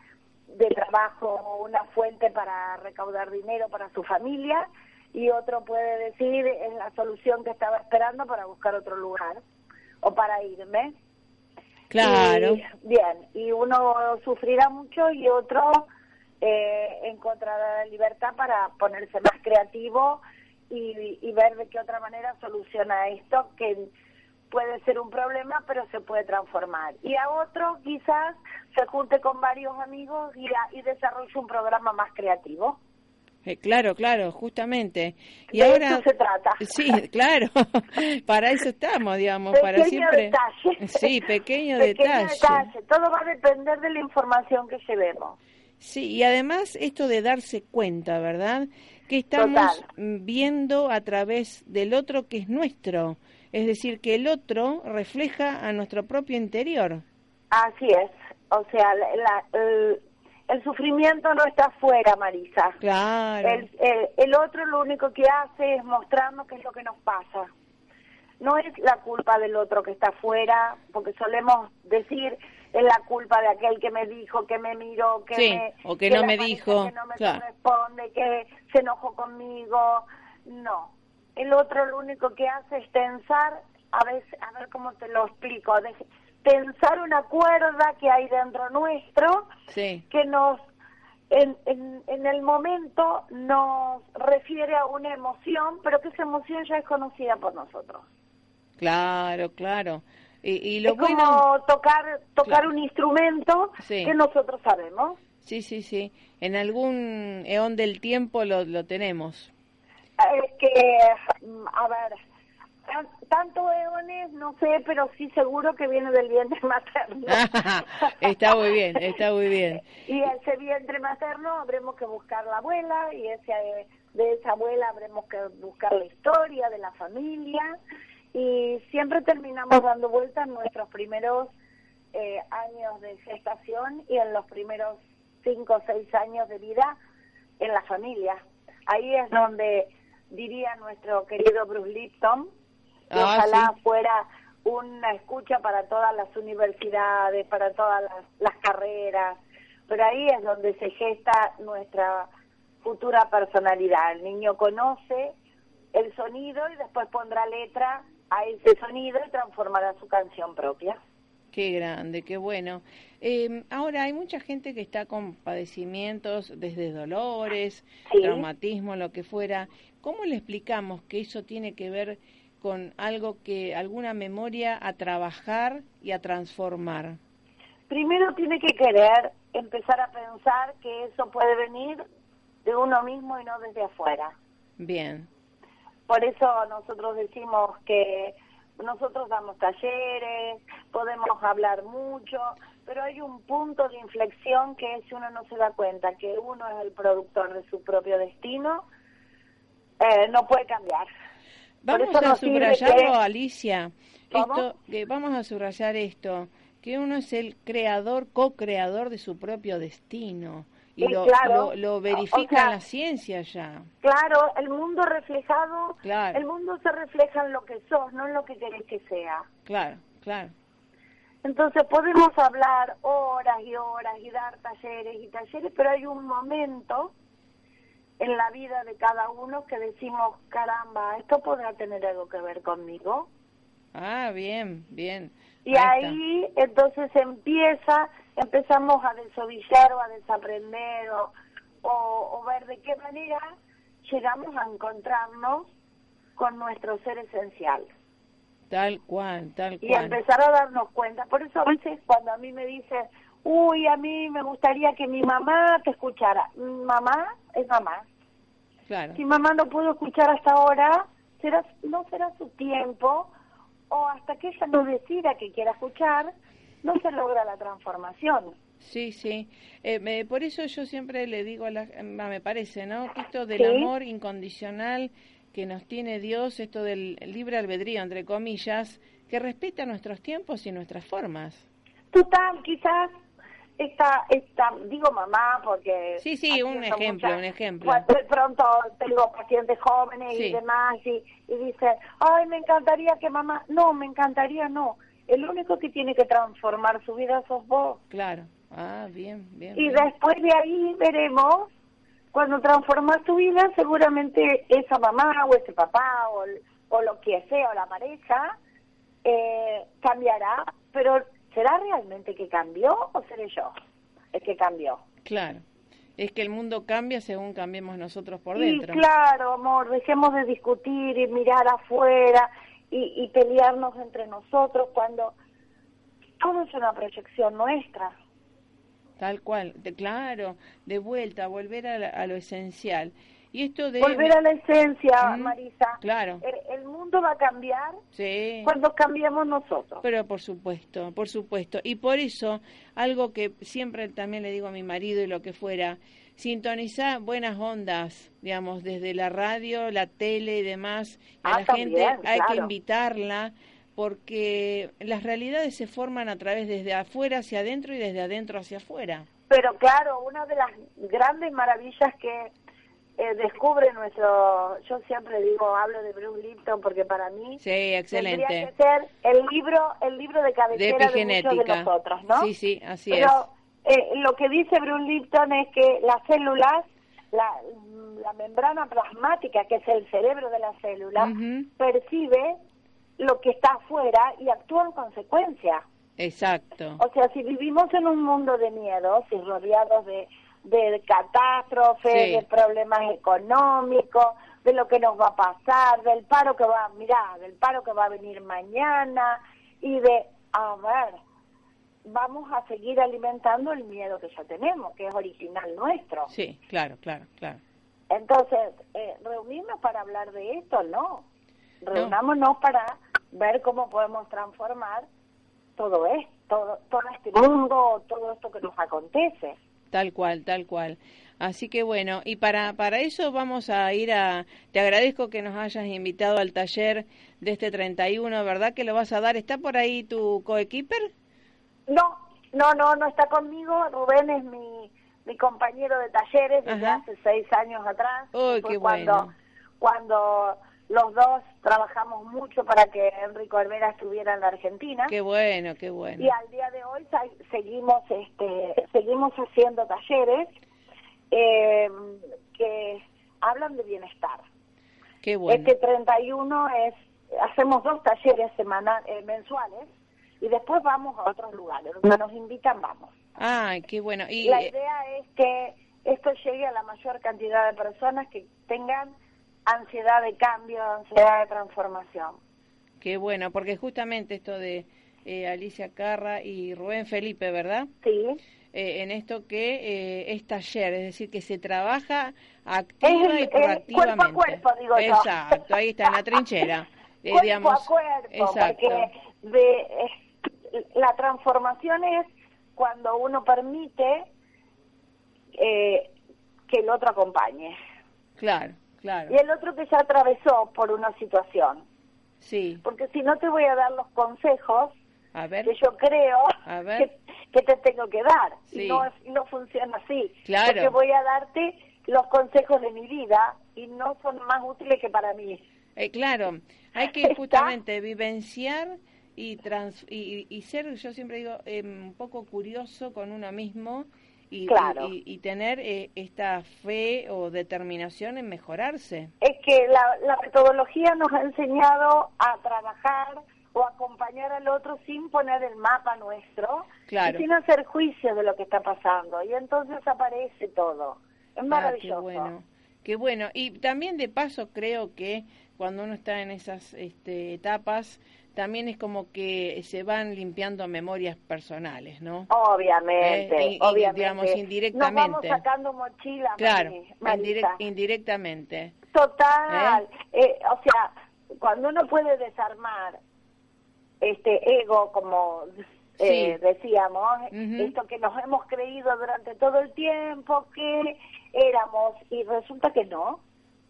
de trabajo, una fuente para recaudar dinero para su familia y otro puede decir es la solución que estaba esperando para buscar otro lugar o para irme. Claro. bien, y uno sufrirá mucho y otro eh, encontrará la libertad para ponerse más creativo y, y ver de qué otra manera soluciona esto que puede ser un problema, pero se puede transformar. Y a otro quizás se junte con varios amigos y, y desarrolle un programa más creativo. Eh, claro, claro, justamente. Y ahora se trata. Sí, claro. para eso estamos, digamos, pequeño para siempre. Detalle. Sí, pequeño, pequeño detalle. detalle. Todo va a depender de la información que llevemos. Sí, y además esto de darse cuenta, ¿verdad? Que estamos viendo a través del otro que es nuestro. Es decir, que el otro refleja a nuestro propio interior. Así es. O sea, la, el, el sufrimiento no está afuera, Marisa. Claro. El, el, otro lo único que hace es mostrarnos qué es lo que nos pasa. No es la culpa del otro que está afuera, porque solemos decir es la culpa de aquel que me dijo, que me miró, que me o que, no me dijo, que no me corresponde, que se enojó conmigo. No, el otro lo único que hace es tensar, a ver, a ver cómo te lo explico, tensar una cuerda que hay dentro nuestro que nos en, en, el momento nos refiere a una emoción, pero que esa emoción ya es conocida por nosotros. Claro, claro. Y, lo es como tocar tocar un instrumento que nosotros sabemos. Sí, sí, sí. En algún eón del tiempo lo, lo tenemos. Es que, a ver, tanto eones, no sé, pero sí seguro que viene del vientre materno. está muy bien, está muy bien. Y ese vientre materno habremos que buscar la abuela y ese de esa abuela habremos que buscar la historia de la familia y siempre terminamos dando vueltas en nuestros primeros eh, años de gestación y en los primeros cinco o seis años de vida en la familia. Ahí es donde diría nuestro querido Bruce Lipton, Ah, ojalá fuera una escucha para todas las universidades, para todas las, carreras, pero ahí es donde se gesta nuestra futura personalidad. El niño conoce el sonido y después pondrá letra a ese sonido y transformará su canción propia. Qué grande, qué bueno. Eh, ahora hay mucha gente que está con padecimientos desde dolores, traumatismo, lo que fuera. ¿Cómo le explicamos que eso tiene que ver con algo que, alguna memoria a trabajar y a transformar? Primero tiene que querer empezar a pensar que eso puede venir de uno mismo y no desde afuera. Bien. Por eso nosotros decimos que nosotros damos talleres, podemos hablar mucho, pero hay un punto de inflexión que es si uno no se da cuenta que uno es el productor de su propio destino, eh, no puede cambiar. Vamos a subrayarlo, Alicia. Esto, que vamos a subrayar esto, que uno es el creador, co-creador de su propio destino. Y lo, lo, verifica la ciencia ya. Claro, el mundo reflejado, el mundo se refleja en lo que sos, no en lo que querés que sea. Claro, claro. Entonces podemos hablar horas y horas y dar talleres y talleres, pero hay un momento en la vida de cada uno que decimos, caramba, esto podrá tener algo que ver conmigo. Ah, bien, bien. Y ahí, entonces empieza, empezamos a desovillar o a desaprender o, o, ver de qué manera llegamos a encontrarnos con nuestro ser esencial. Tal cual, tal cual. Y empezar a darnos cuenta. Por eso a veces cuando a mí me dicen, uy, a mí me gustaría que mi mamá te escuchara. Mamá es mamá. Claro. Si mamá no pudo escuchar hasta ahora, será, no será su tiempo o hasta que ella no decida que quiera escuchar, no se logra la transformación. Sí, sí. Eh, me- por eso yo siempre le digo a la me parece, ¿no? Que esto del Sí. amor incondicional que nos tiene Dios, esto del libre albedrío, entre comillas, que respeta nuestros tiempos y nuestras formas. Total, quizás esta, esta, digo mamá porque... Sí, sí, un ejemplo, muchas- un ejemplo. Cuando de pronto tengo pacientes jóvenes Sí. y demás y, y dicen, ay, me encantaría que mamá... No, me encantaría no. El único que tiene que transformar su vida sos vos. Claro. Ah, bien, bien. Y bien. después de ahí veremos, cuando transformas tu vida, seguramente esa mamá o ese papá o, o lo que sea, o la pareja, eh, cambiará, pero ¿será realmente que cambió o seré yo el que cambió? Claro. Es que el mundo cambia según cambiemos nosotros por y dentro. claro, amor, dejemos de discutir y mirar afuera y, y pelearnos entre nosotros cuando todo es una proyección nuestra. Tal cual, de, claro, de vuelta, volver a, la- a lo esencial. Y esto de... Volver a la esencia, Mm, Marisa. claro. El, el mundo va a cambiar Sí. cuando cambiemos nosotros. Pero por supuesto, por supuesto. Y por eso, algo que siempre también le digo a mi marido y lo que fuera, sintonizar buenas ondas, digamos, desde la radio, la tele y demás. Y a Ah, la también, gente hay que invitarla porque las realidades se forman a través desde afuera hacia adentro y desde adentro hacia afuera. Pero claro, una de las grandes maravillas que eh, descubre nuestro, yo siempre digo, hablo de Bruce Lipton porque para mí Sí, tendría excelente. que ser el libro, el libro de De cabecera de, muchos de nosotros, ¿no? Sí, sí, así Pero eh, lo que dice Bruce Lipton es que las células, la, la membrana plasmática, que es el cerebro de la célula, percibe lo que está afuera y actúa en consecuencia. es. Exacto. O sea, si vivimos en un mundo de miedos y rodeados de, de catástrofes, Sí. de problemas económicos, de lo que nos va a pasar, del paro que va, mirá, del paro que va a venir mañana y de, a ver, vamos a seguir alimentando el miedo que ya tenemos, que es original nuestro. Sí, claro, claro, claro. Entonces, eh, reunirnos para hablar de esto, no. Reunámonos para ver cómo podemos transformar todo esto, todo, todo este mundo, todo esto que nos acontece. Tal cual, tal cual. Así que bueno, y para, para eso vamos a ir a... Te agradezco que nos hayas invitado al taller de este 31, ¿verdad? Que lo vas a dar. ¿Está por ahí tu coequiper? No, no, no, no está conmigo. Rubén es mi, mi compañero de talleres desde Ajá. hace seis años atrás. Uy, qué cuando, bueno. cuando los dos trabajamos mucho para que Enrico Herrera estuviera en la Argentina. Qué bueno, qué bueno. y al día de hoy seguimos este seguimos haciendo talleres eh, que hablan de bienestar Qué bueno. este 31 es hacemos dos talleres semanal eh, mensuales y después vamos a otros lugares donde nos invitan vamos Ay, qué bueno. Y la eh, idea es que esto llegue a la mayor cantidad de personas que tengan ansiedad de cambio ansiedad de transformación qué bueno, porque justamente esto de eh, Alicia Carra y Rubén Felipe, ¿verdad? sí Eh, en esto que eh, es taller, es decir, que se trabaja activa Es y proactivamente. cuerpo a cuerpo, digo yo. Exacto, ahí está, en la trinchera. Cuerpo digamos, a cuerpo, exacto. porque de, la transformación es cuando uno permite eh, que el otro acompañe. Claro, claro. Y el otro que ya atravesó por una situación. Sí, Porque si no te voy a dar los consejos a ver. que yo creo A ver. que, que te tengo que dar. Sí. Y no, no funciona así. Claro. Porque voy a darte los consejos de mi vida y no son más útiles que para mí. Eh, claro, hay que ¿Está? justamente vivenciar y, trans, y, y ser, yo siempre digo, eh, un poco curioso con uno mismo y, Claro. y, y tener eh, esta fe o determinación en mejorarse. es que la, la metodología nos ha enseñado a trabajar o acompañar al otro sin poner el mapa nuestro Claro. y sin hacer juicio de lo que está pasando. Y entonces aparece todo. Es Ah, qué maravilloso. bueno, qué bueno. Y también de paso creo que cuando uno está en esas este, etapas, también es como que se van limpiando memorias personales, ¿no? Obviamente, Eh, y- obviamente. digamos, Nos indirectamente. vamos sacando mochilas, Claro, indirectamente. Total. Eh, o sea, cuando uno puede desarmar este ego, como eh, decíamos, esto que nos hemos creído durante todo el tiempo que éramos y resulta que no.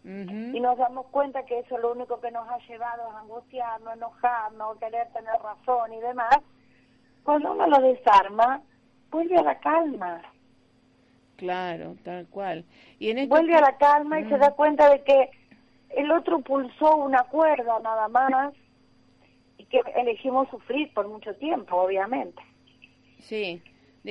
Y nos damos cuenta que eso lo único que nos ha llevado a angustiarnos, enojarnos, querer tener razón y demás. Cuando uno lo desarma, vuelve a la calma. Claro, tal cual. Y en vuelve a la calma y se da cuenta de que el otro pulsó una cuerda nada más y que elegimos sufrir por mucho tiempo, obviamente. Sí,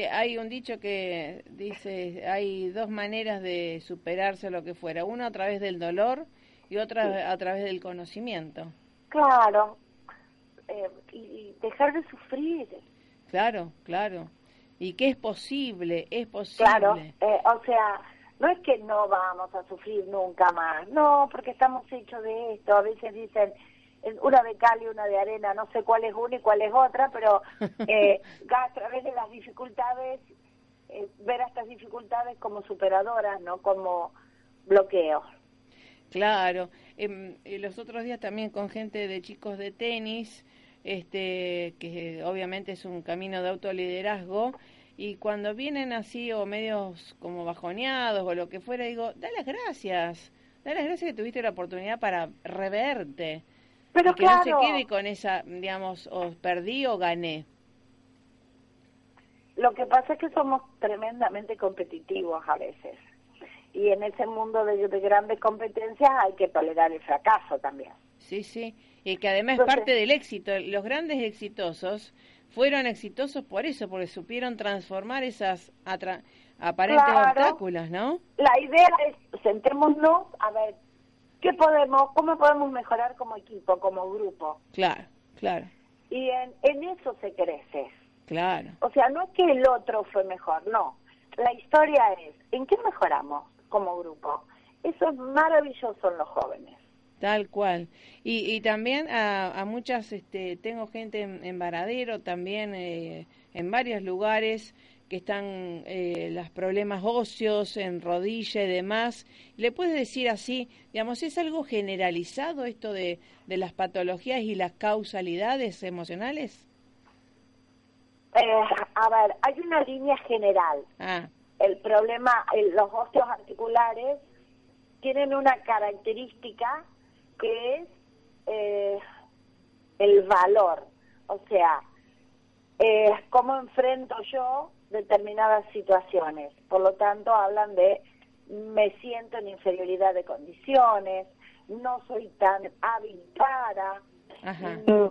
hay un dicho que dice, hay dos maneras de superarse lo que fuera, una a través del dolor y otra a través del conocimiento. Claro, eh, y dejar de sufrir. Claro, claro. Y que es posible, es posible. Claro, eh, o sea, no es que no vamos a sufrir nunca más, no, porque estamos hechos de esto. A veces dicen, una de cal y una de arena, no sé cuál es una y cuál es otra, pero eh, a través de las dificultades, eh, ver a estas dificultades como superadoras, no como bloqueos. Claro, em, los otros días también con gente de chicos de tenis, este, que obviamente es un camino de autoliderazgo, y cuando vienen así o medios como bajoneados o lo que fuera, digo, da las gracias, da las gracias que tuviste la oportunidad para reverte pero que no se quede con esa, digamos, o perdí o gané. Lo que pasa es que somos tremendamente competitivos a veces. Y en ese mundo de, grandes competencias hay que tolerar el fracaso también. Sí, sí. Y que además es parte del éxito. Los grandes exitosos fueron exitosos por eso, porque supieron transformar esas aparentes obstáculos, ¿no? La idea es, sentémonos a ver ¿Qué podemos, cómo podemos mejorar como equipo, como grupo? Claro, claro. Y en, en eso se crece. Claro. O sea, no es que el otro fue mejor, no. La historia es, ¿en qué mejoramos como grupo? Eso es maravilloso en los jóvenes. Tal cual. Y, y también a, a muchas, este, tengo gente en, Varadero, también eh, en varios lugares, que están eh, los problemas óseos en rodilla y demás. ¿Le puedes decir así, digamos, es algo generalizado esto de, de las patologías y las causalidades emocionales? Eh, a ver, hay una línea general. Ah. El problema, los óseos articulares tienen una característica que es eh, el valor. O sea, eh, cómo enfrento yo determinadas situaciones. Por lo tanto, hablan de me siento en inferioridad de condiciones, no soy tan hábil para. Mm,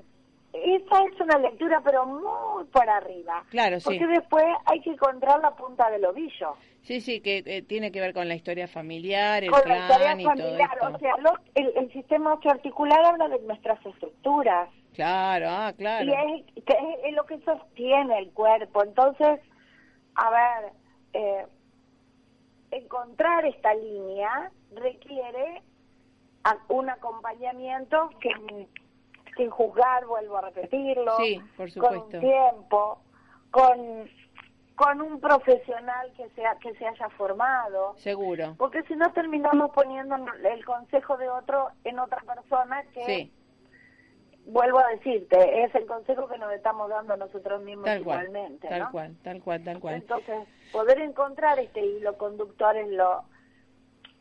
esa es una lectura, pero muy por arriba. Claro, sí. Porque después hay que encontrar la punta del ovillo. Sí, sí, que eh, tiene que ver con la historia familiar, el con la historia familiar, o sea, el, el, sistema articular habla de nuestras estructuras. Claro, ah, claro. Y es, es lo que sostiene el cuerpo. Entonces, a ver, eh, encontrar esta línea requiere un acompañamiento que sin juzgar, vuelvo a repetirlo, con un tiempo, con con un profesional que sea que se haya formado. Seguro. Porque si no terminamos poniendo el consejo de otro en otra persona que vuelvo a decirte, es el consejo que nos estamos dando nosotros mismos igualmente. tal cual, tal cual, tal cual. Entonces, poder encontrar este hilo conductor es lo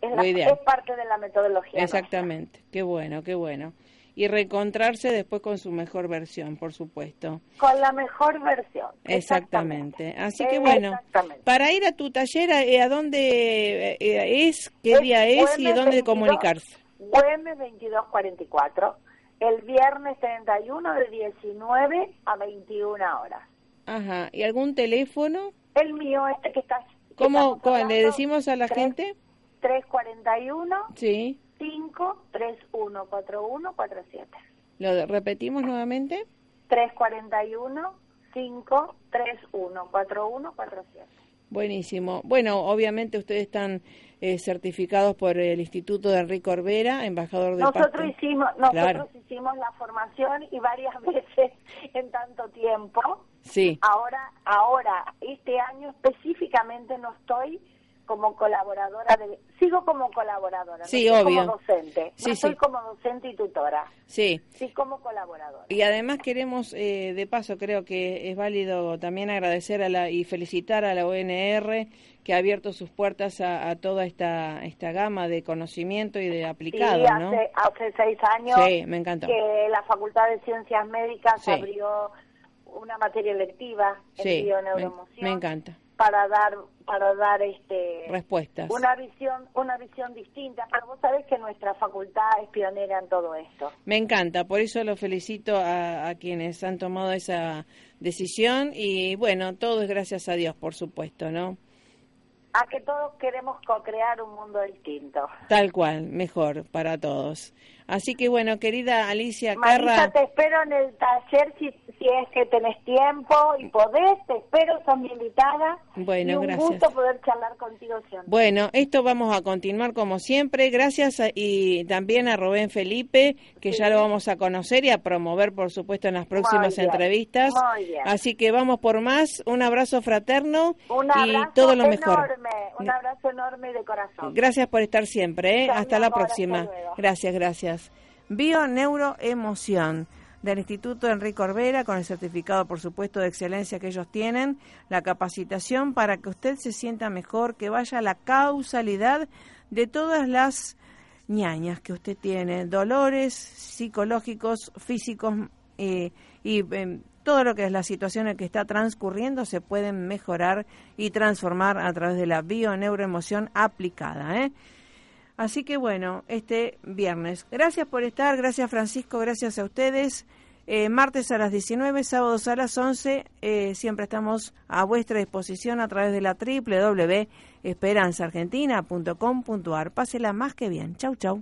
es, parte de la metodología. Exactamente, qué bueno, qué bueno. Y reencontrarse después con su mejor versión, por supuesto. Con la mejor versión. Exactamente. Así que bueno, para ir a tu taller, ¿a, dónde eh, es? ¿Qué día es y dónde comunicarse? UM 2244 el viernes 31 de 19 a 21 horas. Ajá, ¿y algún teléfono? El mío, este que está... ¿Cómo, le decimos a la gente? 341 sí. 531 4147. ¿Lo repetimos nuevamente? 341 531 4147. Buenísimo. Bueno, obviamente ustedes están eh, certificados por el Instituto de Enrique Orbera, embajador de nosotros hicimos Nosotros hicimos la formación y varias veces en tanto tiempo. Sí. Ahora, ahora, este año específicamente no estoy como colaboradora de sigo como colaboradora Sí, no obvio. como docente Sí, no sí. como docente y tutora Sí. sí como colaboradora Y además queremos, eh, de paso, creo que es válido también agradecer a la, y felicitar a la ONR que ha abierto sus puertas a, a toda esta, esta gama de conocimiento y de aplicado, sí, ¿no? hace, hace seis años Sí, me encantó. que la Facultad de Ciencias Médicas abrió una materia electiva en Sí, me, me encanta. Para dar para dar este Respuestas. una visión una visión distinta pero vos sabés que nuestra facultad es pionera en todo esto Me encanta, por eso lo felicito a, a quienes han tomado esa decisión y bueno, todo es gracias a Dios, por supuesto, ¿no? a que todos queremos co-crear un mundo distinto Tal cual, mejor para todos. Así que bueno, querida Alicia Marisa, Carra, te espero en el taller si, si es que tenés tiempo y podés, te espero, sos mi invitada. Bueno, y un gracias. gusto poder charlar contigo siempre. Bueno, esto vamos a continuar como siempre. Gracias a- y también a Rubén Felipe, que ya lo vamos a conocer y a promover, por supuesto, en las próximas entrevistas. muy bien. Así que vamos por más. Un abrazo fraterno Un y todo lo enorme, mejor. un abrazo enorme de corazón. Gracias por estar siempre. ¿eh? Hasta la amor, próxima. Gracias, gracias. Bio-Neuroemoción del Instituto Enrique Orbera, con el certificado, por supuesto, de excelencia que ellos tienen, la capacitación para que usted se sienta mejor, que vaya a la causalidad de todas las ñañas que usted tiene, dolores psicológicos, físicos eh, y em, todo lo que es la situación en que está transcurriendo se pueden mejorar y transformar a través de la bio-neuroemoción aplicada. ¿eh? Así que bueno, este viernes. Gracias por estar, gracias Francisco, gracias a ustedes. Eh, martes a las 19, sábados a las 11, eh, siempre estamos a vuestra disposición a través de la www.esperanzaargentina.com.ar. Pásela más que bien. Chau, chau.